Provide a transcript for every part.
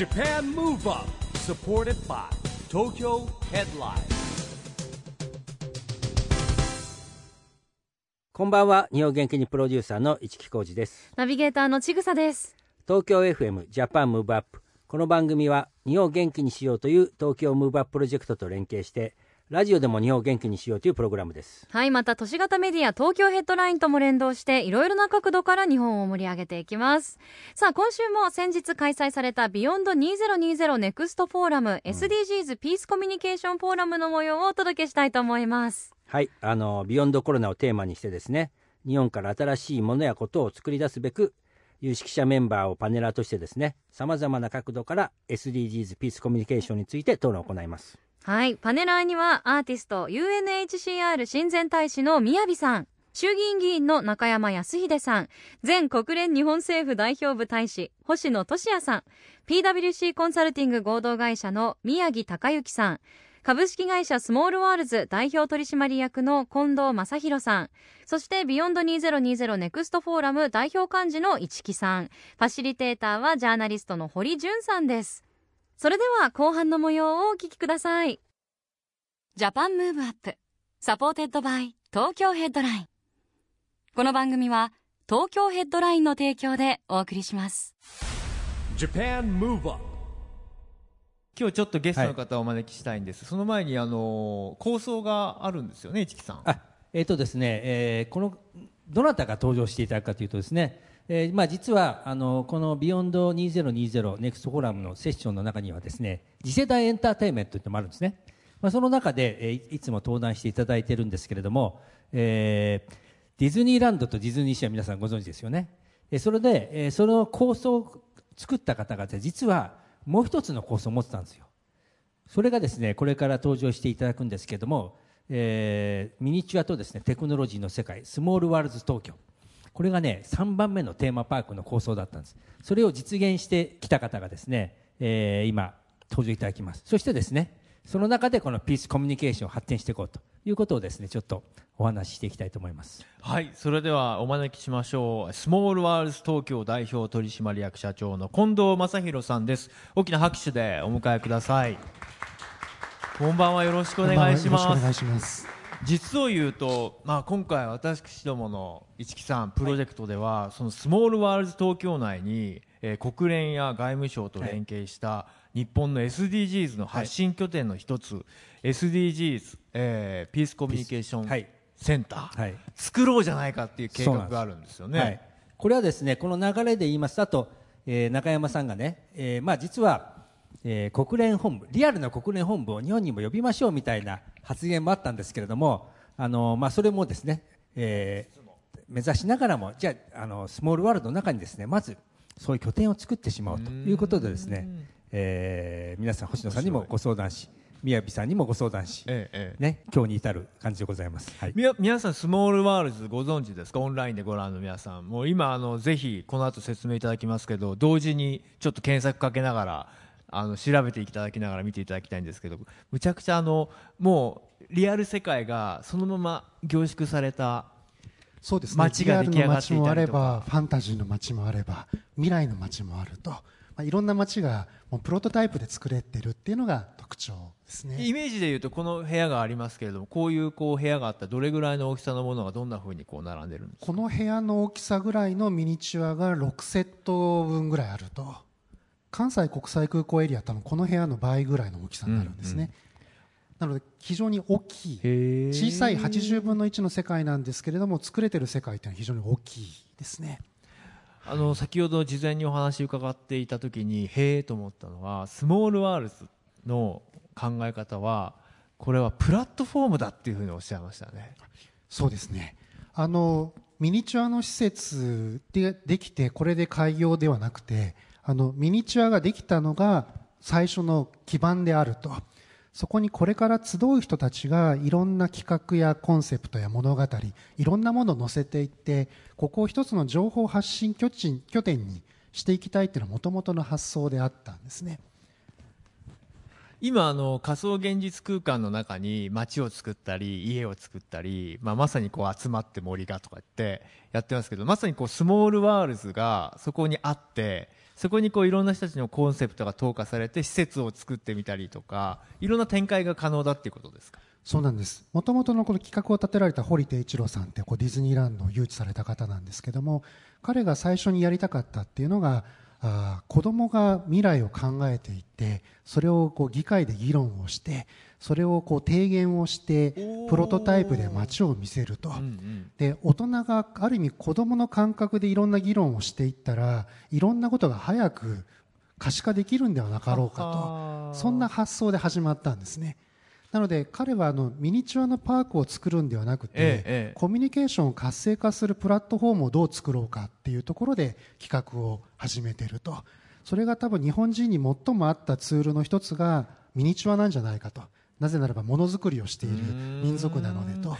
Japan Move Up supported by Tokyo Headline. こんばんは。日本元気にプロデューサーの一木広治です。ナビゲーターのちぐさです。東京 FM Japan Move Up この番組は日本を元気にしようという東京ムーブアッププロジェクトと連携してラジオでも日本を元気にしようというプログラムですはい、また都市型メディア東京ヘッドラインとも連動していろいろな角度から日本を盛り上げていきます。さあ、今週も先日開催された Beyond 2020 Next Forum、SDGs ピースコミュニケーションフォーラムの模様をお届けしたいと思います。はいあの Beyond コロナをテーマにしてですね日本から新しいものやことを作り出すべく有識者メンバーをパネラーとしてですねさまざまな角度から SDGs ピースコミュニケーションについて討論を行いますはい、パネラーにはアーティスト UNHCR 親善大使の宮城さん、衆議院議員の中山泰秀さん、前国連日本政府代表部大使星野俊也さん、PWC コンサルティング合同会社の宮城隆之さん、株式会社スモールワールズ代表取締役の近藤正拡さん、そして Beyond 2020 Next Forum 代表幹事の一木さん、ファシリテーターはジャーナリストの堀潤さんです。それでは後半の模様をお聞きください。Japan Move Up supported by 東京ヘッドライン。この番組は東京ヘッドラインの提供でお送りします。Japan Move Up 今日ちょっとゲストの方をお招きしたいんです、その前にあの構想があるんですよね一木さんあえーとですね、えーこのどなたが登場していただくかというとですね、えーまあ、実はあのこの「ビヨンド2020 Next Forum のセッションの中にはですね次世代エンターテインメントというのもあるんですね、まあ、その中で、えーいつも登壇していただいているんですけれども、えーディズニーランドとディズニーシーは皆さんご存知ですよね。えーそれで、えーその構想を作った方々実はもう一つの構想を持ってたんですよ。それがですねこれから登場していただくんですけれども、えーミニチュアとですねテクノロジーの世界スモールワールズ東京。これがね3番目のテーマパークの構想だったんです。それを実現してきた方がですね、えー今登場いただきます。そしてですねその中でこのピースコミュニケーションを発展していこうということをですねちょっとお話ししていきたいと思います。はいそれではお招きしましょう。スモールワールズ東京代表取締役社長の近藤正拡さんです。大きな拍手でお迎えください。こんばんは。よろしくお願いします実を言うと、まあ、今回私どもの一木さんプロジェクトでは、そのスモールワールズ東京内に、えー国連や外務省と連携した日本の SDGs の発信拠点の一つ、SDGs、えーピースコミュニケーションはい。センター、はい。作ろうじゃないかっていう計画があるんですよね。はい、これはですねこの流れで言いますとあと、えー中山さんがね、えーまあ、実は、えー国連本部リアルな国連本部を日本にも呼びましょうみたいな発言もあったんですけれどもあの、まあ、それもですね、えー目指しながらもじゃああのスモールワールドの中にですねまずそういう拠点を作ってしまおうということでですね、えー皆さん星野さんにもご相談し宮城さんにもご相談し、ええええ。ね、今日に至る感じでございます。はいみや皆さんスモールワールズご存知ですか？オンラインでご覧の皆さん。もう今あのぜひこの後説明いただきますけど同時にちょっと検索かけながらあの調べていただきながら見ていただきたいんですけどむちゃくちゃあのもうリアル世界がそのまま凝縮されたそうですね。街が出来上がっていもあれば、ファンタジーの街もあれば、未来の街もあると、まあ、いろんな街がもうプロトタイプで作れてるっていうのが特徴ですね。イメージでいうとこの部屋がありますけれどもこういうこう部屋があったらどれぐらいの大きさのものがどんな風にこう並んでるんですか？この部屋の大きさぐらいのミニチュアが6セット分ぐらいあると。関西国際空港エリア多分この部屋の倍ぐらいの大きさになるんですね。なので非常に大きい。へ小さい80分の1の世界なんですけれども作れてる世界というのは非常に大きいですね。あの先ほど事前にお話伺っていた時にへえと思ったのはスモールワールズの考え方はこれはプラットフォームだっていうふうにおっしゃいましたねそうですねあのミニチュアの施設でできてこれで開業ではなくてあのミニチュアができたのが最初の基盤であると。そこにこれから集う人たちがいろんな企画やコンセプトや物語いろんなものを載せていってここを一つの情報発信拠地拠点にしていきたいっていうのはもともとの発想であったんですね。今あの仮想現実空間の中に街を作ったり家を作ったり、まあ、まさにこう集まって森がとか言ってやってますけどまさにこうスモールワールズがそこにあってそこにこういろんな人たちのコンセプトが投下されて施設を作ってみたりとかいろんな展開が可能だっていうことですか？そうなんです。もともとのこの企画を立てられた堀田一郎さんってこうディズニーランドを誘致された方なんですけども、彼が最初にやりたかったっていうのが、あー子供が未来を考えていって、それをこう議会で議論をして、それをこう提言をして、プロトタイプで街を見せると。うんうん。で大人がある意味子供の感覚でいろんな議論をしていったらいろんなことが早く可視化できるんではなかろうかはあとそんな発想で始まったんですねなので彼はあのミニチュアのパークを作るんではなくて、ええええ。コミュニケーションを活性化するプラットフォームをどう作ろうかっていうところで企画を始めていると。それが多分日本人に最も合ったツールの一つがミニチュアなんじゃないかと。なぜならばものづくりをしている民族なのでと。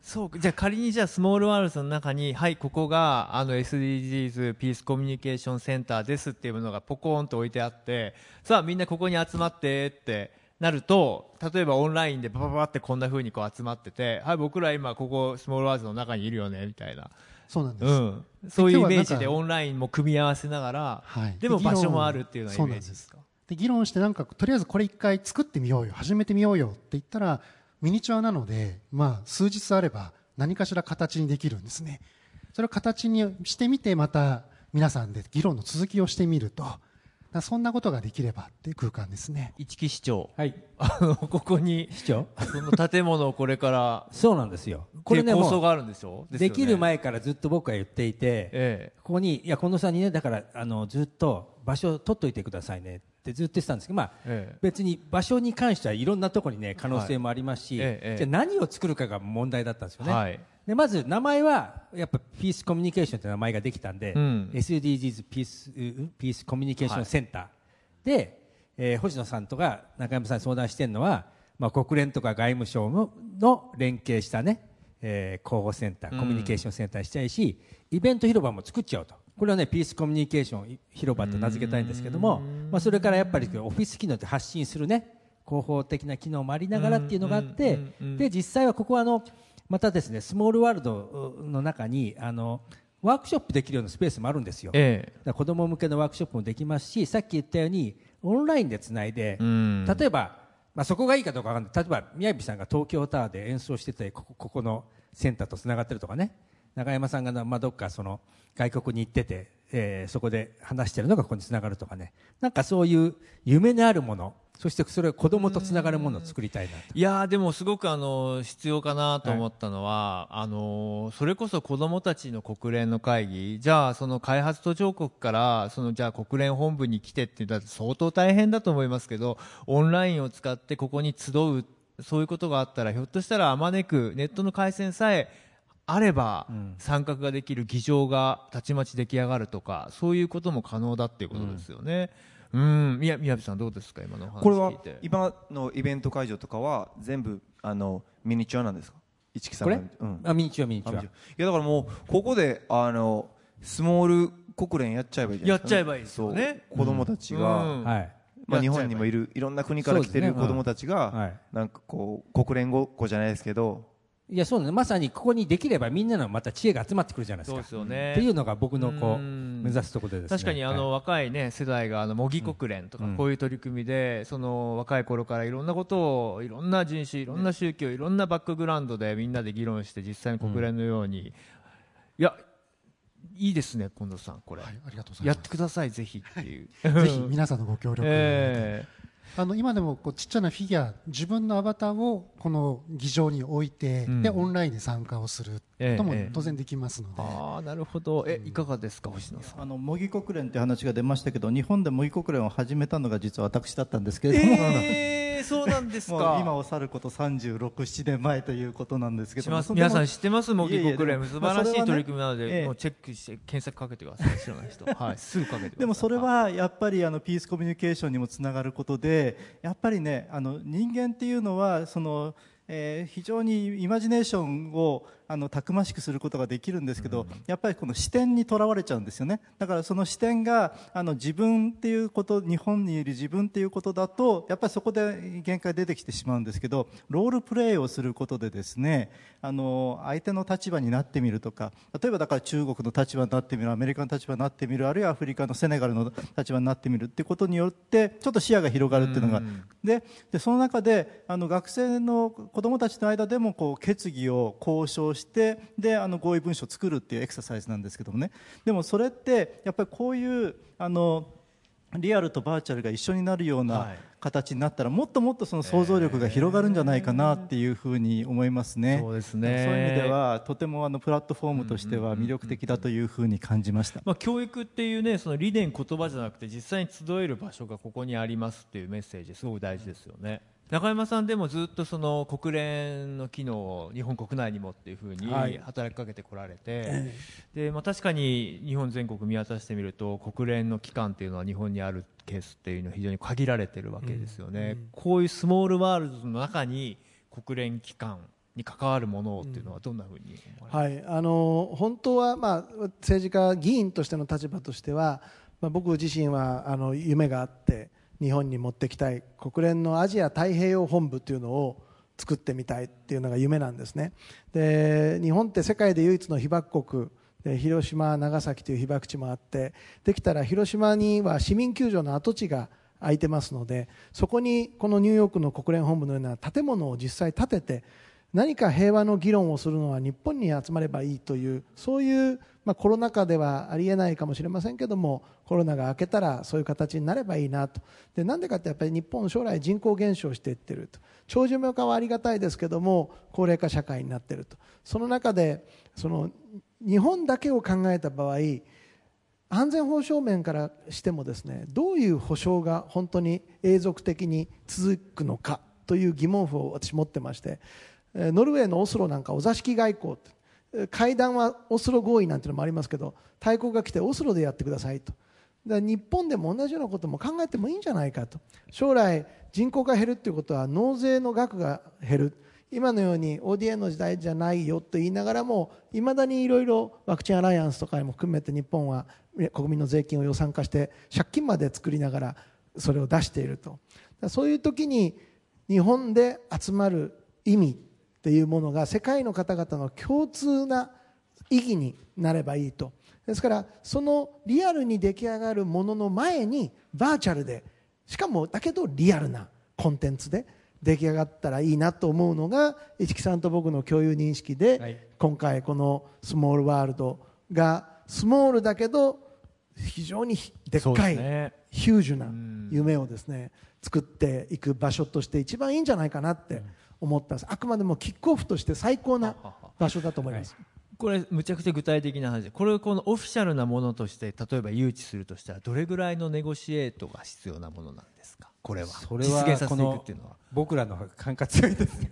そうか。じゃあ仮にじゃあスモールワールズの中にはいここがあの SDGs ピースコミュニケーションセンターですっていうものがポコーンと置いてあってさあみんなここに集まってってなると例えばオンラインでバババってこんな風にこう集まっててはい僕ら今ここスモールワールズの中にいるよねみたいな、そうなんです、うん、そういうイメージでオンラインも組み合わせながら、はい。でも場所もあるっていうようなイメージですか？で議論してなんかとりあえずこれ一回作ってみようよ始めてみようよって言ったらミニチュアなので、まあ、数日あれば何かしら形にできるんですね。それを形にしてみてまた皆さんで議論の続きをしてみるとそんなことができればっていう空間ですね。一木市長。はい。あのここに市長？その建物をこれから。そうなんですよ。これね構想があるんでしょできる前前からずっと僕は言っていて、えここにいや近藤さんにねだからあのずっと場所を取っといてくださいねってずっと言ってたんですけど、まあええ。別に場所に関してはいろんなところにね可能性もありますし、はいええええ。じゃあ何を作るかが問題だったんですよね。はいでまず名前はやっぱピースコミュニケーションという名前ができたんで、うん。SDGs ピースうんピースコミュニケーションセンター、で、えー星野さんとか中山さんに相談してるのは、まあ、国連とか外務省のの連携したね、えー広報センターコミュニケーションセンターにしたいし、イベント広場も作っちゃおうと。これはねピースコミュニケーション広場と名付けたいんですけども、まあ、それからやっぱりオフィス機能で発信するね広報的な機能もありながらっていうのがあって、うんうんうん。で実際はここはあのまたですねスモールワールドの中にあのワークショップできるようなスペースもあるんですよ。え子供向けのワークショップもできますしさっき言ったようにオンラインでつないで、うん。例えば、まあ、そこがいいかどうかわかんない。例えば宮城さんが東京タワーで演奏しててここここのセンターとつながってるとかね。中山さんが、まあ、どっかその外国に行ってて、えーそこで話してるのがここにつながるとかね。なんかそういう夢のあるものそしてそれを子供とつながるものを作りたいなと。いやーでもすごくあの必要かなと思ったのは、あのそれこそ子どもたちの国連の会議じゃあその開発途上国からそのじゃあ国連本部に来てってだって相当大変だと思いますけどオンラインを使ってここに集うそういうことがあったらひょっとしたらあまねくネットの回線さえあれば参画ができる議場がたちまち出来上がるとかそういうことも可能だっていうことですよね。うん、みや宮部さんどうですか今のお話これは。今のイベント会場とかは全部あのミニチュアなんですか？一木さんが。これ？うん。あミニチュアミニチュア。あいやだからもうここであのスモール国連やっちゃえばいいじゃないですか、やっちゃえばいいですよね。子供たちが、うん。はい。まあ、日本にもいるいろんな国から来てる子供たちが、はい。なんかこう国連ごっこじゃないですけどいやそうね。まさにここにできればみんなのまた知恵が集まってくるじゃないですそうかですよね。っていうのが僕のこううん。目指すところでですね。確かにあの、若いね世代があの模擬国連とかうん。こういう取り組みで、その若い頃からいろんなことをいろんな人種いろんな宗教いろんなバックグラウンドでみんなで議論して実際に国連のように、いやいいですね近藤さんこれ、はい、ありがとうございます。やってくださいぜひっていう。ぜひ皆さんのご協力を、えあの今でもこうちっちゃなフィギュア自分のアバターをこの議場に置いて、うん。でオンラインで参加をする。こともええ。ええ当然できますので、ああなるほど。えいかがですか星野さん？あの模擬国連って話が出ましたけど日本で模擬国連を始めたのが実は私だったんですけれども、えー、そうなんですもうか今を去ること36、7年前ということなんですけしど皆さん知そってます？模擬国連素晴らしい取り組みなので、もうチェックして検索かけてください。知らない人。はい。すぐかけてでもそれはやっぱりあのピースコミュニケーションにもつながることでやっぱりねあの人間っていうのはその、えー非常にイマジネーションを、あのたくましくすることができるんですけど、やっぱりこの視点にとらわれちゃうんですよね。だからその視点があの自分っていうこと日本にいる自分っていうことだとやっぱりそこで限界出てきてしまうんですけどロールプレイをすることでですねあの相手の立場になってみるとか例えばだから中国の立場になってみるアメリカの立場になってみるあるいはアフリカのセネガルの立場になってみるっていうことによってちょっと視野が広がるっていうのがででその中であの学生の子どもたちの間でもこう決議を交渉してであの合意文書を作るっていうエクササイズなんですけどもねでもそれってやっぱりこういうあのリアルとバーチャルが一緒になるような形になったらもっともっとその想像力が広がるんじゃないかなっていうふうに思いますね。そうですねそういう意味ではとてもあのプラットフォームとしては魅力的だというふうに感じました。まあ、教育っていうねその理念言葉じゃなくて実際に集える場所がここにありますっていうメッセージすごく大事ですよね。中山さんでもずっとその国連の機能を日本国内にもっていうふうにはい。働きかけてこられて、えでまあ、確かに日本全国見渡してみると国連の機関っていうのは日本にあるケースっていうのは非常に限られてるわけですよね、こういうスモールワールドの中に国連機関に関わるものっていうのはどんなふうに思われますか？はい、あの本当は、まあ、政治家、議員としての立場としては、まあ、僕自身はあの夢があって日本に持ってきたい国連のアジア太平洋本部というのを作ってみたいっていうのが夢なんですね。で日本って世界で唯一の被爆国で広島、長崎という被爆地もあってできたら広島には市民球場の跡地が空いてますのでそこにこのニューヨークの国連本部のような建物を実際建てて何か平和の議論をするのは日本に集まればいいというそういう、まあ、コロナ禍ではありえないかもしれませんけどもコロナが明けたらそういう形になればいいなと。でなんでかってやっぱり日本将来人口減少していってると。長寿命化はありがたいですけども高齢化社会になっていると。その中でその日本だけを考えた場合安全保障面からしてもですねどういう保障が本当に永続的に続くのかという疑問符を私持ってましてノルウェーのオスロなんかお座敷外交って。会談はオスロ合意なんていうのもありますけど大国が来てオスロでやってくださいと。日本でも同じようなことも考えてもいいんじゃないかと。将来人口が減るということは納税の額が減る。今のように ODA の時代じゃないよと言いながらもいまだにいろいろワクチンアライアンスとかも含めて日本は国民の税金を予算化して借金まで作りながらそれを出していると。そういう時に日本で集まる意味っていうものが世界の方々の共通な意義になればいいと。ですからそのリアルに出来上がるものの前にバーチャルでしかもだけどリアルなコンテンツで出来上がったらいいなと思うのが市木さんと僕の共有認識で、はい。今回このスモールワールドがスモールだけど非常にでっかい、ね。ヒュージュな夢をですね作っていく場所として一番いいんじゃないかなって思ったんです。あくまでもキックオフとして最高な場所だと思います、これむちゃくちゃ具体的な話。でこれをこのオフィシャルなものとして例えば誘致するとしたらどれぐらいのネゴシエートが必要なものなんですか？これは。それは実現させていくこのっていうのは。僕らの感覚強いですね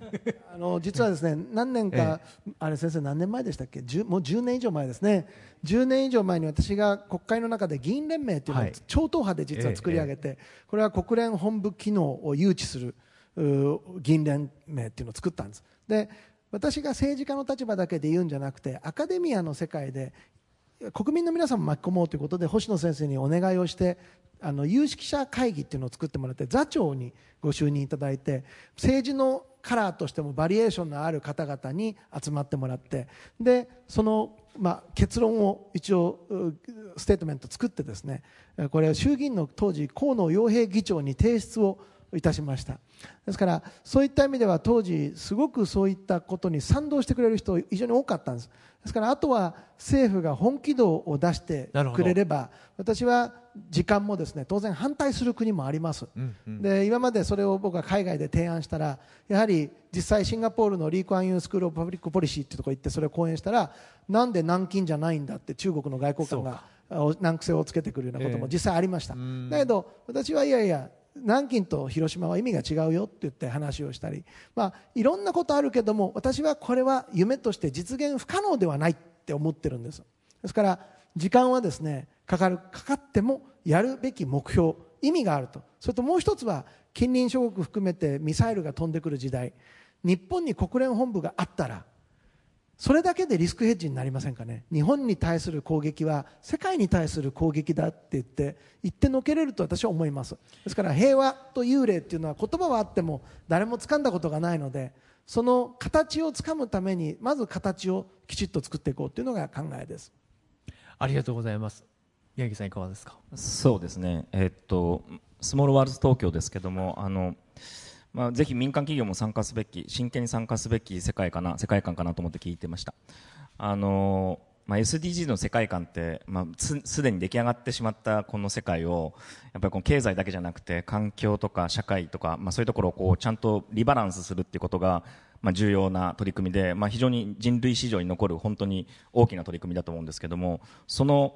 あの実はですね何年か、あれ先生何年前でしたっけ？10もう10年以上前ですね。10年以上前に私が国会の中で議員連盟というのをはい。超党派で実は作り上げて、これは国連本部機能を誘致する議員連盟っていうのを作ったんです。で私が政治家の立場だけで言うんじゃなくてアカデミアの世界で国民の皆さんも巻き込もうということで星野先生にお願いをしてあの有識者会議っていうのを作ってもらって座長にご就任いただいて政治のカラーとしてもバリエーションのある方々に集まってもらってでその、まあ、結論を一応ステートメント作ってですねこれは衆議院の当時河野洋平議長に提出をいたしました。ですからそういった意味では当時すごくそういったことに賛同してくれる人非常に多かったんです。ですからあとは政府が本気度を出してくれれば私は時間もですね当然反対する国もあります、で今までそれを僕が海外で提案したらやはり実際シンガポールの Lee Kuan Yew School of Public Policy っていうところ行ってそれを講演したらなんで南京じゃないんだって中国の外交官があ難癖をつけてくるようなことも実際ありました、だけど私はいやいや南京と広島は意味が違うよって言って話をしたり、まあ、いろんなことあるけども私はこれは夢として実現不可能ではないって思ってるんです。ですから時間はですねかかるかかってもやるべき目標意味があると。それともう一つは近隣諸国含めてミサイルが飛んでくる時代。日本に国連本部があったらそれだけでリスクヘッジになりませんかね？日本に対する攻撃は世界に対する攻撃だって言って言ってのけれると私は思います。ですから平和と幽霊っていうのは言葉はあっても誰も掴んだことがないのでその形をつかむためにまず形をきちっと作っていこうというのが考えです。ありがとうございます。宮城さんいかがですか？そうですね、えっと、スモールワールズ東京ですけども、あのまあ、ぜひ民間企業も参加すべき、真剣に参加すべき世界かな世界観かなと思って聞いてました。あのまあ、SDGs の世界観って、まあ、すすでに出来上がってしまったこの世界をやっぱりこの経済だけじゃなくて環境とか社会とか、まあ、そういうところをこうちゃんとリバランスするっていうことが、まあ、重要な取り組みで、まあ、非常に人類史上に残る本当に大きな取り組みだと思うんですけどもその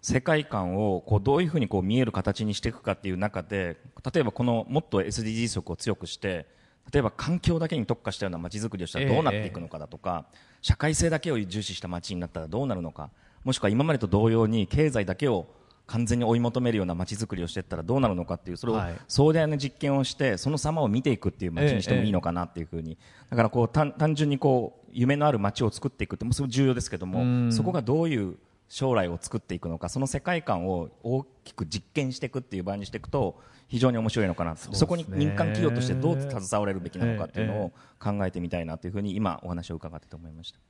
世界観をこうどういうふうにこう見える形にしていくかっていう中で例えばこのもっと SDGs 色を強くして例えば環境だけに特化したような街づくりをしたらどうなっていくのかだとか、社会性だけを重視した街になったらどうなるのかもしくは今までと同様に経済だけを完全に追い求めるような街づくりをしていったらどうなるのかっていうそれをはい。壮大な実験をしてその様を見ていくっていう街にしてもいいのかなっていうふうに。だからこう単単純にこう夢のある街を作っていくってもすごく重要ですけどもうん。そこがどういう将来を作っていくのかその世界観を大きく実験していくっていう場にしていくと非常に面白いのかなそ,、こに民間企業としてどう携われるべきなのかっていうのを考えてみたいなというふうに今お話を伺ってて思いました。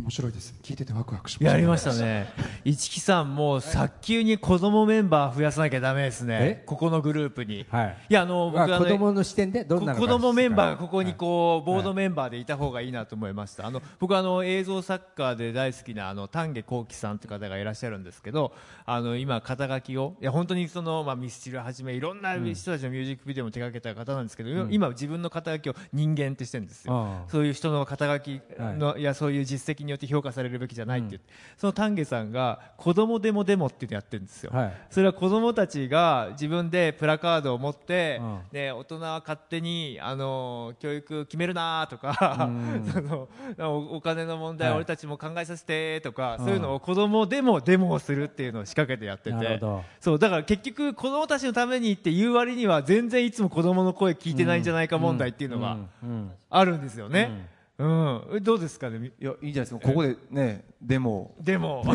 面白いです。聞いててワクワクしましたやりましたね。一木さんもう早急に子供メンバー増やさなきゃダメですね。え？ここのグループに、はい。いやあの僕まあのあ子供の視点でどんな子供メンバーがここにうこうボードメンバーでいた方がいいなと思いました。あの僕あの映像作家で大好きなあの丹下幸喜さんって方がいらっしゃるんですけどあの今肩書きをいや本当にそのまあミスチルはじめいろんな人たちのミュージックビデオも手掛けた方なんですけど、今自分の肩書きを人間ってしてるんですよ。そういう人の肩書きの、い、やそういう実績によって評価されるべきじゃないって言って、その丹下さんが子供デモデモっていうのやってるんですよ、はい。それは子供たちが自分でプラカードを持って、うん。で大人は勝手にあの教育決めるなとか、そのおお金の問題、はい。俺たちも考えさせてとか、そういうのを子供でもデモをするっていうのを仕掛けてやってて。そうだから結局子供たちのためにって言う割には全然いつも子供の声聞いてないんじゃないか問題っていうのがうん。うん。あるんですよね。うん、えどうですか？ねみいやいいじゃないですか。ここでねデモ。でも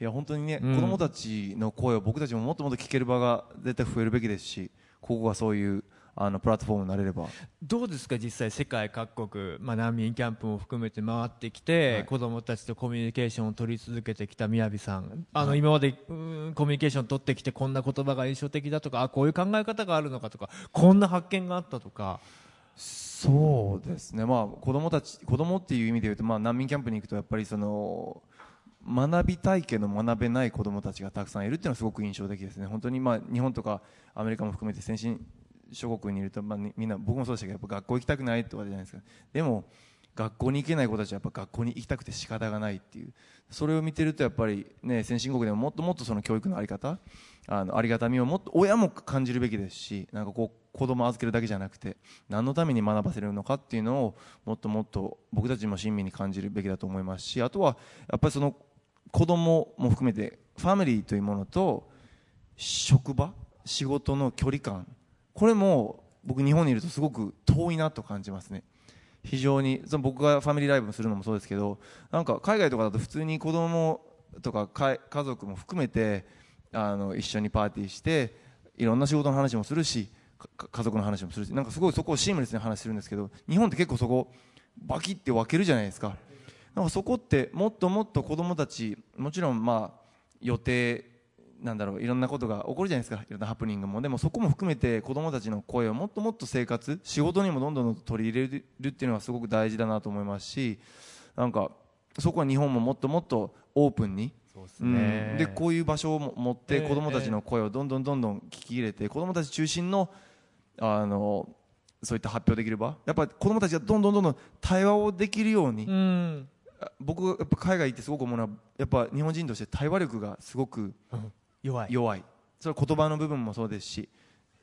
いや本当にね、うん。子供たちの声を僕たちももっともっと聞ける場が絶対増えるべきですしここがそういうあのプラットフォームになれれば。どうですか？実際世界各国、まあ、難民キャンプも含めて回ってきて、はい。子どもたちとコミュニケーションを取り続けてきた宮城さん。あの、今までうーんコミュニケーション取ってきてこんな言葉が印象的だとかあこういう考え方があるのかとかこんな発見があったとかそうですね、まあ、子供たち子供っていう意味で言うと、まあ、難民キャンプに行くとやっぱりその学びたいけど学べない子供たちがたくさんいるっていうのはすごく印象的ですね。本当にまあ日本とかアメリカも含めて先進諸国にいると、まあ、みんな僕もそうでしたけどやっぱ学校行きたくないとかじゃないですか。でも学校に行けない子たちはやっぱ学校に行きたくて仕方がないっていう。それを見てるとやっぱりね先進国でももっともっとその教育のあり方あのありがたみをもっと親も感じるべきですしなんかこう子供を預けるだけじゃなくて何のために学ばせるのかっていうのをもっともっと僕たちも親身に感じるべきだと思いますしあとはやっぱりその子供も含めてファミリーというものと職場仕事の距離感これも僕日本にいるとすごく遠いなと感じますね。非常にその僕がファミリーライブするのもそうですけどなんか海外とかだと普通に子供とか家族も含めてあの一緒にパーティーしていろんな仕事の話もするし家族の話もするしなんかすごいそこをシームレスに話してるんですけど日本って結構そこバキって分けるじゃないですか。なんかそこってもっともっと子供たちもちろんまあ予定なんだろういろんなことが起こるじゃないですか。いろんなハプニングも。でもそこも含めて子供たちの声をもっともっと生活仕事にもどんどん取り入れるっていうのはすごく大事だなと思いますしなんかそこは日本ももっともっとオープンにそうん。でこういう場所をも持ってええ子供たちの声をどんどんどんどん聞き入れて子供たち中心のあのそういった発表できる場？やっぱり子供たちがどんどんどんどん対話をできるように。うん。僕やっぱ海外行ってすごく思うのはやっぱ日本人として対話力がすごく弱い。弱い。それは言葉の部分もそうですし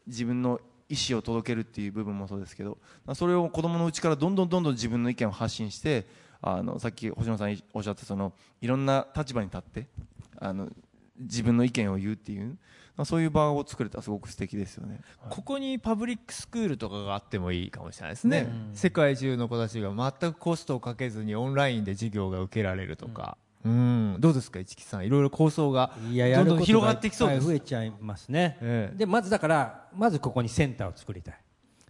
自分の意思を届けるっていう部分もそうですけどそれを子供のうちからどんどんどんどん自分の意見を発信してあのさっき星野さんおっしゃったそのいろんな立場に立ってあの自分の意見を言うっていう、まあ、そういう場を作れたらすごく素敵ですよね。ここにパブリックスクールとかがあってもいいかもしれないですね、世界中の子たちが全くコストをかけずにオンラインで授業が受けられるとか、うん、どうですか市木さん。いろいろ構想がどんどん広がってきそうです。はい増えちゃいますね、ええ。でまずだからまずここにセンターを作りたい。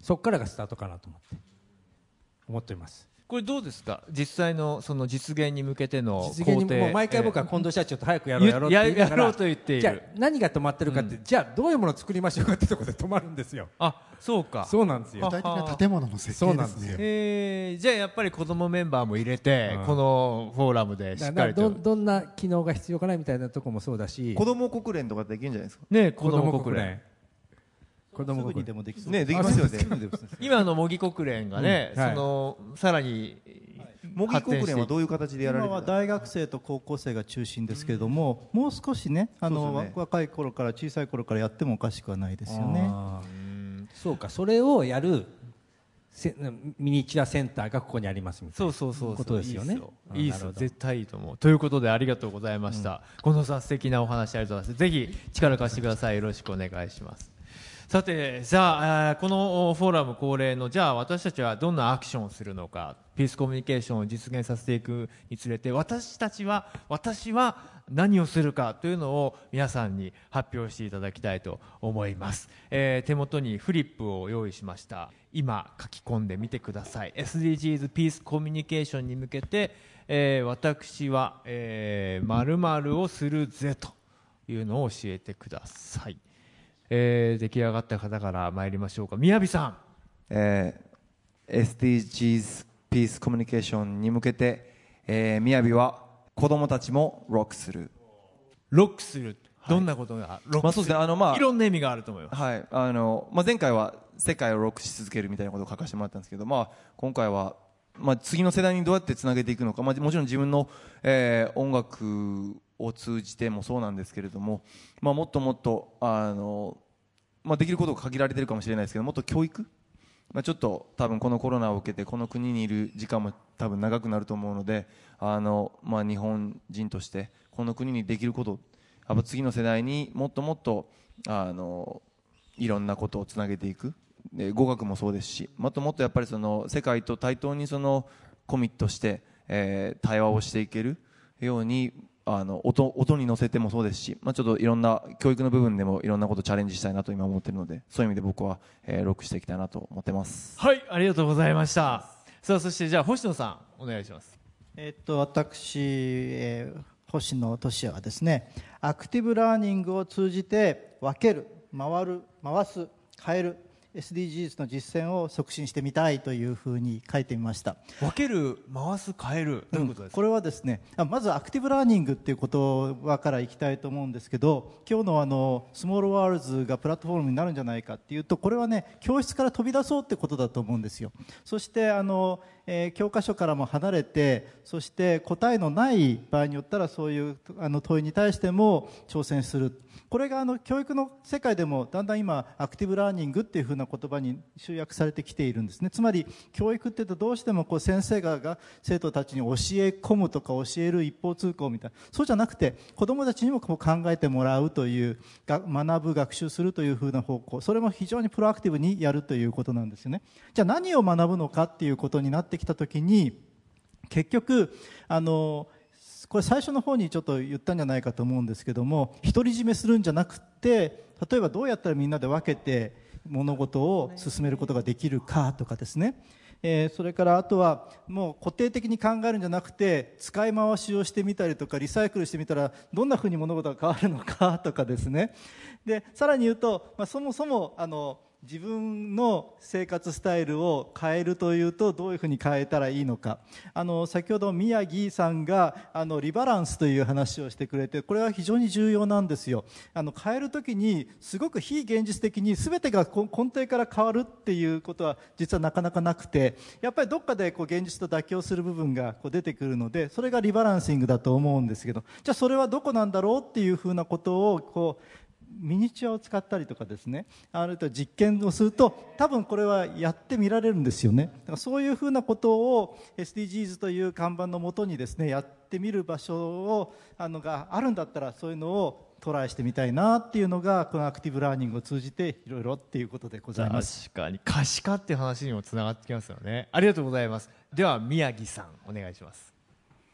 そこからがスタートかなと思って。思っていますこれどうですか？実際のその実現に向けての実現に工程。もう毎回僕はえ近藤社長と早くやろうやろうってや やろうと言っている。じゃあ何が止まってるかって、じゃあどういうものを作りましょうかってところで止まるんですよ。あそうか。そうなんですよ。具体的な建物の設計ですね。えーじゃあやっぱり子供メンバーも入れて、うん。このフォーラムでしだっからりと。かどんどんな機能が必要かなみたいなところもそうだし。子供国連とかできるんじゃないですか？ね子供国連子供にでもできそうねできますよね。今の模擬国連がね、うんはい。そのさらに模擬国連はどういう形でやられ今は大学生と高校生が中心ですけれども、もう少しねあのね。若い頃から小さい頃からやってもおかしくはないですよね。そうかそれをやるせミニチュアセンターがここにありますみたいなそうそうそうそう。ことですよね。いいっすよ。絶対いいと思う。ということでありがとうございました、近藤さん素敵なお話ありがとうございます。ぜひ力貸してください。よろしくお願いしますさてじゃあこのフォーラム恒例のじゃあ私たちはどんなアクションをするのかピースコミュニケーションを実現させていくにつれて私たちは私は何をするかというのを皆さんに発表していただきたいと思います、えー手元にフリップを用意しました。今書き込んでみてください。SDGs ピースコミュニケーションに向けて、えー私は、えー、〇〇をするぜというのを教えてください、えー出来上がった方から参りましょうか。宮城さん。えー SDGs ピースコミュニケーションに向けて、えー、みやびは子供たちもロックする。ロックする。どんなことが？ロックする、まあそうですね。あのまあいろんな意味があると思います。はい、あの、まあ、前回は世界をロックし続けるみたいなことを書かせてもらったんですけど、まあ、今回は、まあ、次の世代にどうやってつなげていくのか、まあ、もちろん自分の、えー音楽を通じてもそうなんですけれども、まあ、もっともっと、あの、まあ、できることが限られてるかもしれないですけど、もっと教育？まあ、ちょっと多分このコロナを受けてこの国にいる時間も多分長くなると思うのであの、まあ、日本人としてこの国にできることやっぱ次の世代にもっともっとあのいろんなことをつなげていく。で語学もそうですしもっともっとやっぱりその世界と対等にそのコミットして、えー対話をしていけるようにあの音音に乗せてもそうですし、まあ、ちょっといろんな教育の部分でもいろんなことチャレンジしたいなと今思っているのでそういう意味で僕は、えーロックしていきたいなと思ってます。はいありがとうございましたさあそしてじゃあ星野さんお願いしますえっと私、えー星野俊也はですねアクティブラーニングを通じて分ける回る回す変える SDGs の実践を促進してみたいというふうに書いてみました。分ける回す変えるどういうことですか、これはですねあまずアクティブラーニングっていう言葉からいきたいと思うんですけど今日のあのスモールワールズがプラットフォームになるんじゃないかっていうとこれはね教室から飛び出そうってことだと思うんですよ。そしてあの、えー教科書からも離れてそして答えのない場合によったらそういうあの問いに対しても挑戦する。これがあの教育の世界でもだんだん今アクティブラーニングっていうふうな言葉に集約されてきているんですね。つまり教育っていうとどうしてもこう先生がが生徒たちに教え込むとか教える一方通行みたいな。そうじゃなくて子どもたちにもこう考えてもらうという学ぶ学習するというふうな方向。それも非常にプロアクティブにやるということなんですよね。じゃあ何を学ぶのかっていうことになってきた時に結局あのこれ最初の方にちょっと言ったんじゃないかと思うんですけども独り占めするんじゃなくて例えばどうやったらみんなで分けて物事を進めることができるかとかですね、えーそれからあとはもう固定的に考えるんじゃなくて使い回しをしてみたりとかリサイクルしてみたらどんなふうに物事が変わるのかとかですね。でさらに言うと、まあ、そもそもあの自分の生活スタイルを変えるというとどういうふうに変えたらいいのか。あの先ほど宮城さんがあのリバランスという話をしてくれてこれは非常に重要なんですよ。あの変えるときにすごく非現実的に全てが根底から変わるっていうことは実はなかなかなくてやっぱりどっかでこう現実と妥協する部分がこう出てくるのでそれがリバランシングだと思うんですけど。じゃあそれはどこなんだろうっていうふうなことをこうミニチュアを使ったりとかですね。あるいは実験をすると多分これはやってみられるんですよね。だからそういうふうなことを SDGs という看板のもとにですねやってみる場所をあのがあるんだったらそういうのをトライしてみたいなっていうのがこのアクティブラーニングを通じていろいろっていうことでございます。確かに。可視化っていう話にもつながってきますよね。ありがとうございます。では宮城さんお願いします。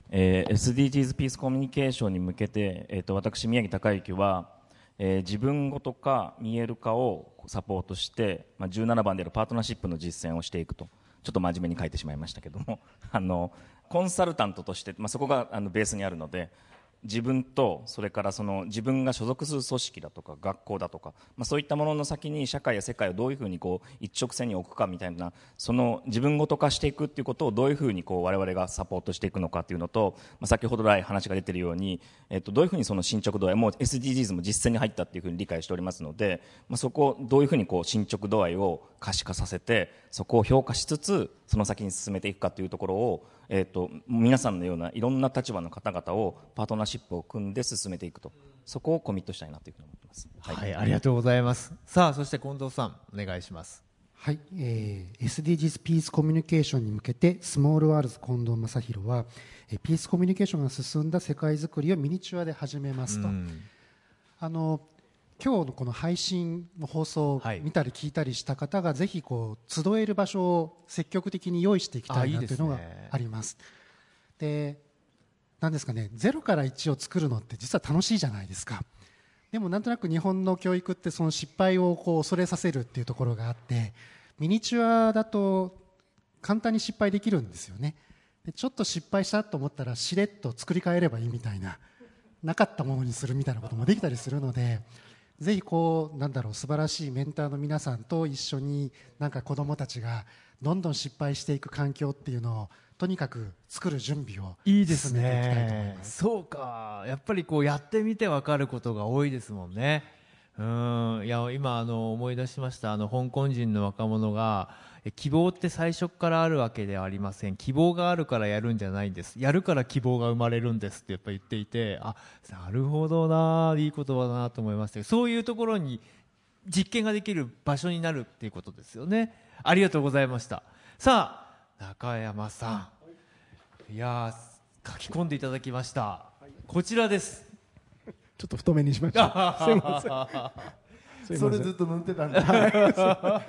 えー SDGs ピースコミュニケーションに向けて、えー、と私、宮城孝之は、えー自分ごとか見える化をサポートして、まあ、17番であるパートナーシップの実践をしていくと。ちょっと真面目に書いてしまいましたけども。あのコンサルタントとして、まあ、そこがあのベースにあるので自分とそれからその自分が所属する組織だとか学校だとか、まあ、そういったものの先に社会や世界をどういうふうにこう一直線に置くかみたいなその自分ごと化していくっていうことをどういうふうにこう我々がサポートしていくのかっていうのと、まあ、先ほど来話が出てるように、えっと、どういうふうにその進捗度合いもう SDGs も実践に入ったっていうふうに理解しておりますので、まあ、そこをどういうふうにこう進捗度合いを可視化させてそこを評価しつつその先に進めていくかというところを、えっと、皆さんのようないろんな立場の方々をパートナーシップを組んで進めていくと。そこをコミットしたいなというふうに思ってます。はい、ありがとうございます。さあそして近藤さんお願いします。はい、えー SDGs ピースコミュニケーションに向けてスモールワールズ近藤正弘は、えーピースコミュニケーションが進んだ世界づくりをミニチュアで始めますと、あの今日のこの配信の放送を見たり聞いたりした方が、ぜひこう集える場所を積極的に用意していきたいなというのがあります。でなんですかね0から1を作るのって実は楽しいじゃないですか。でもなんとなく日本の教育ってその失敗をこう恐れさせるっていうところがあってミニチュアだと簡単に失敗できるんですよね。でちょっと失敗したと思ったらしれっと作り変えればいいみたいななかったものにするみたいなこともできたりするのでぜひこうなんだろう素晴らしいメンターの皆さんと一緒になんか子どもたちがどんどん失敗していく環境っていうのをとにかく作る準備をいいですね。そうか。やっぱりこうやってみてわかることが多いですもんね。うん。いや今あの思い出しました。あの香港人の若者がえ希望って最初からあるわけではありません。希望があるからやるんじゃないんです。やるから希望が生まれるんですってやっぱ言っていてあなるほどないい言葉だなと思いましたそういうところに実験ができる場所になるっていうことですよね。ありがとうございました。さあ中山さん。いやー書き込んでいただきました。こちらです。ちょっと太めにしました。すいません。それずっと塗ってたんだ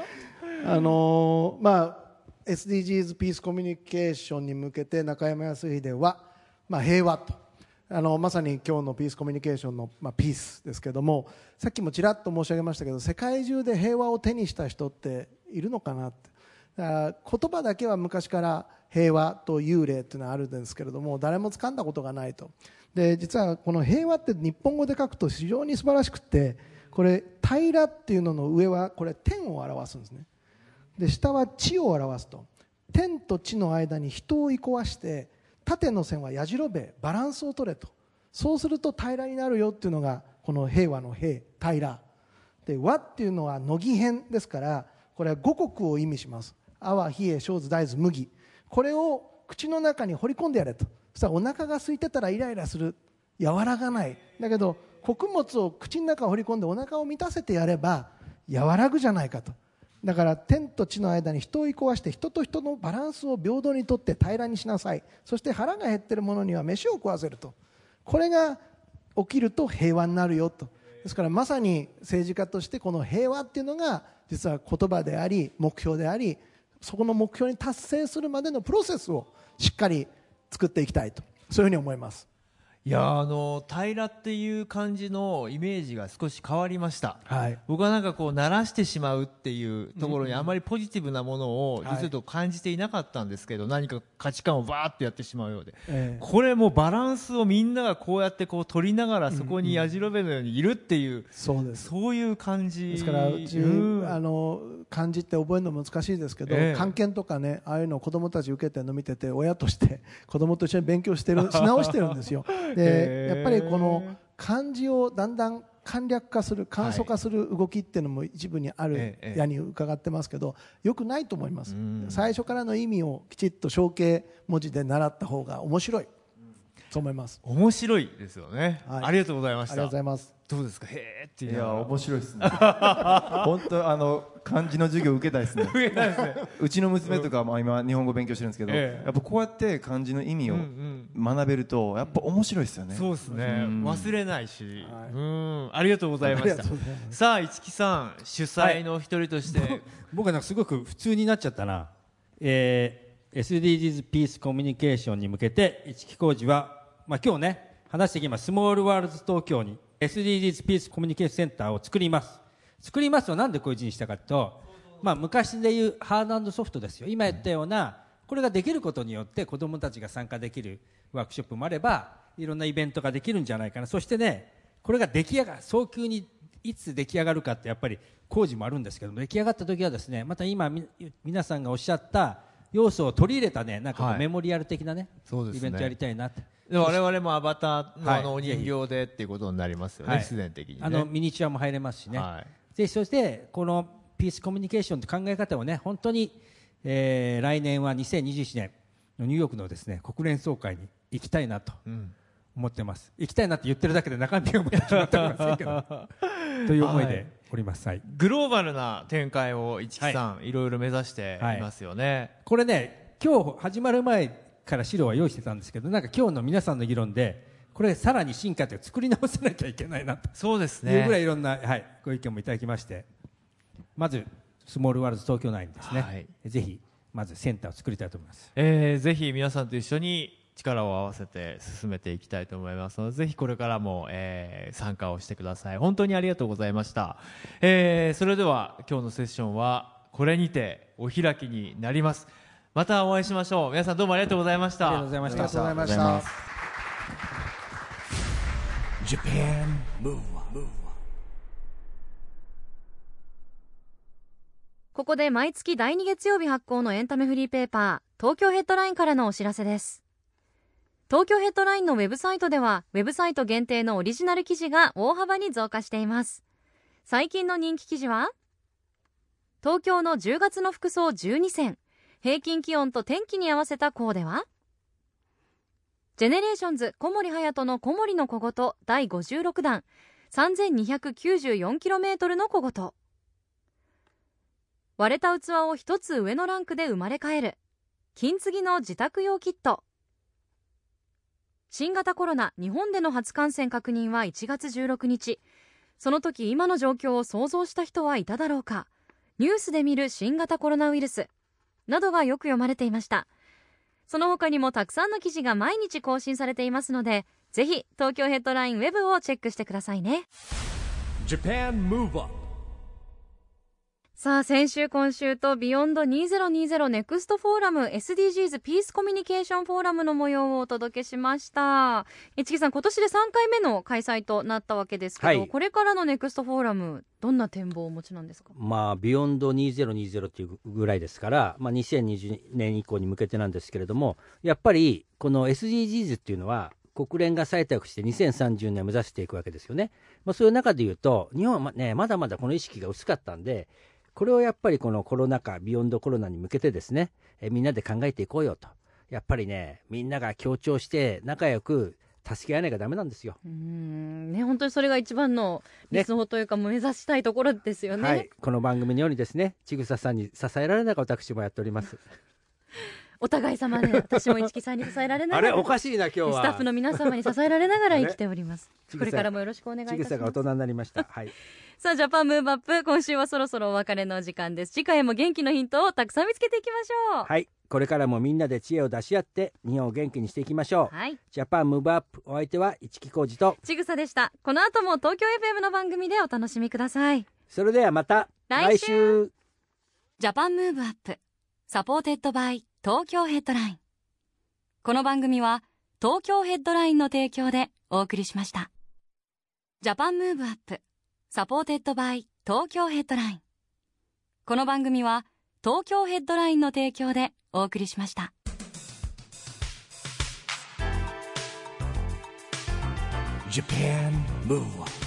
あのーまあ SDGs ピースコミュニケーションに向けて中山康秀は、まあ、平和と。あのまさに今日のピースコミュニケーションの、まあ、ピースですけどもさっきもちらっと申し上げましたけど世界中で平和を手にした人っているのかなって。だ言葉だけは昔から平和と幽霊っていうのはあるんですけれども誰も掴んだことがないと。で実はこの平和って日本語で書くと非常に素晴らしくてこれ平らっていうのの上はこれ天を表すんですね。で下は地を表すと。天と地の間に人を移行わして縦の線はやじろべバランスを取れと。そうすると平らになるよっていうのがこの平和の平平ら。で和っていうのは乃木編ですからこれは五穀を意味します。泡冷え小豆大豆麦。これを口の中に掘り込んでやれと。そしたらお腹が空いてたらイライラする。和らがない。だけど穀物を口の中に掘り込んでお腹を満たせてやれば和らぐじゃないかと。だから天と地の間に人を移行わして人と人のバランスを平等にとって平らにしなさい。そして腹が減っている者には飯を食わせると。これが起きると平和になるよと。ですからまさに政治家としてこの平和っていうのが実は言葉であり目標でありそこの目標に達成するまでのプロセスをしっかり作っていきたいと。そういうふうに思います。いやあの平らっていう感じのイメージが少し変わりました、はい。僕はなんかこう慣らしてしまうっていうところにあまりポジティブなものをはい実を言うと感じていなかったんですけど、何か価値観をバーッとやってしまうようで、ええ。これもうバランスをみんながこうやってこう取りながらそこにやじろべのようにいるっていう、そうです。そういう感じ。ですからうち、うん。あの漢字って覚えるの難しいですけど、ええ。漢検とかねああいうのを子供たち受けてるの見てて親として子供と一緒に勉強してるし直してるんですよ でやっぱりこの漢字をだんだん簡略化する簡素化する動きっていうのも一部にあるええやに伺ってますけどよくないと思います。うん。最初からの意味をきちっと象形文字で習った方が面白いそう思います。面白いですよね、はい。ありがとうございました。ありがとうございます。どうですか？へーっていういや面白いですね。本当あの漢字の授業受けたいですね。受けたいですね。うちの娘とかも今日本語勉強してるんですけど、ええ。やっぱこうやって漢字の意味をうん学べるとやっぱ面白いですよね。そうですね。うん。忘れないし、はい。うん。ありがとうございました。さあ市木さん主催の一人として、僕はなんかすごく普通になっちゃったな、えー、SDGs ピースコミュニケーションに向けて市木浩二は、まあ、今日ね話してきます。スモールワールズ東京に SDGs ピースコミュニケーションセンターを作ります。作りますとなんでこういう字にしたかというと、まあ、昔でいうハードソフトですよ。今言ったようなこれができることによって子どもたちが参加できるワークショップもあればいろんなイベントができるんじゃないかな。そしてねこれが出来上がる早急にいつ出来上がるかってやっぱり工事もあるんですけど出来上がった時はですねまた今皆さんがおっしゃった要素を取り入れたねなんかメモリアル的なね、イベントやりたいなって。で我々もアバターのはい。あのお人形でっていうことになりますよね、然的にね。あのミニチュアも入れますしね、はい。でそしてこのピースコミュニケーションという考え方をね本当に、えー来年は2021年のニューヨークのですね国連総会に行きたいなとうん。思ってます。行きたいなって言ってるだけで中身はまだ決まっておりませんけど という思いでおります、はい。グローバルな展開を市木さん、い、ろいろ目指していますよね、これね今日始まる前から資料は用意してたんですけどなんか今日の皆さんの議論でこれさらに進化というか作り直さなきゃいけないなと。そうですいうぐらいねいろんな、はい、ご意見もいただきましてまずスモールワールズ東京内にですね、はい。ぜひまずセンターを作りたいと思います。えーぜひ皆さんと一緒に力を合わせて進めていきたいと思いますのでぜひこれからも、えー参加をしてください。本当にありがとうございました、えーそれでは今日のセッションはこれにてお開きになります。またお会いしましょう。皆さんどうもありがとうございました。ありがとうございました。ありがとうございました Japan Move Up ここで毎月第2月曜日発行のエンタメフリーペーパー東京ヘッドラインからのお知らせです東京ヘッドラインのウェブサイトではウェブサイト限定のオリジナル記事が大幅に増加しています。最近の人気記事は東京の10月の服装12選。平均気温と天気に合わせたコーデは GENERATIONS 小森隼人の小森の小言第56弾。3294km の小言。割れた器を一つ上のランクで生まれ変える。金継ぎの自宅用キット。新型コロナ日本での初感染確認は1月16日。その時今の状況を想像した人はいただろうか。ニュースで見る新型コロナウイルス。などがよく読まれていました。その他にもたくさんの記事が毎日更新されていますのでぜひ東京ヘッドラインウェブをチェックしてくださいね。さあ先週今週とビヨンド2020ネクストフォーラム SDGs ピースコミュニケーションフォーラムの模様をお届けしました。市木さん今年で3回目の開催となったわけですけど、はい。これからの Next Forum どんな展望をお持ちなんですか？まあ、 Beyond 2020っていうぐらいですから、まあ、2020年以降に向けてなんですけれども、やっぱりこの SDGs っていうのは、国連が採択して2030年を目指していくわけですよね。まあ、そういう中で言うと、日本はま、ね、まだまだこの意識が薄かったんで、これをやっぱりこのコロナ禍、 Beyond コロナに向けてですね、えみんなで考えていこうよと。やっぱりね、みんなが協調して仲良く助け合わなきゃダメなんですよ。うーんね本当にそれが一番の理想というか、目指したいところですよね、はい、この番組のようにですね、ちぐささんに支えられながら私もやっております。お互い様で私も市木さんに支えられなあがられおかしいな今日は。スタッフの皆様に支えられながら生きております。これからもよろしくお願いします。さが大人になりました。はい。さあジャパンムーブアップ今週はそろそろお別れの時間です。次回も元気のヒントをたくさん見つけていきましょう。はい。これからもみんなで知恵を出し合って日本を元気にしていきましょう。はい。 JAPAN MOVE UP お相手は市木浩二と、ちぐさでした。この後も東京 FM の番組でお楽しみください。それではまた来週。来週。 JAPAN MOVE UP。supported by 東京ヘッドライン。この番組は東京ヘッドラインの提供でお送りしました。 JAPAN MOVE UP supported by 東京ヘッドライン。この番組は東京ヘッドラインの提供でお送りしました。Japan Move Up